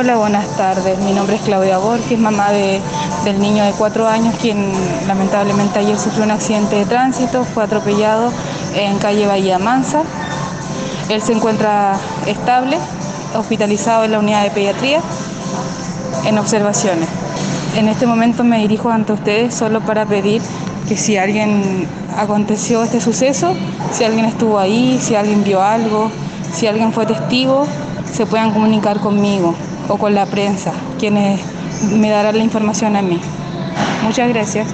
Hola, buenas tardes. Mi nombre es Claudia Borges, mamá de, del niño de cuatro años, quien lamentablemente ayer sufrió un accidente de tránsito, fue atropellado en calle Bahía Mansa. Él se encuentra estable, hospitalizado en la unidad de pediatría, en observaciones. En este momento me dirijo ante ustedes solo para pedir que si alguien aconteció este suceso, si alguien estuvo ahí, si alguien vio algo, si alguien fue testigo, se puedan comunicar conmigo o con la prensa, quienes me darán la información a mí. Muchas gracias.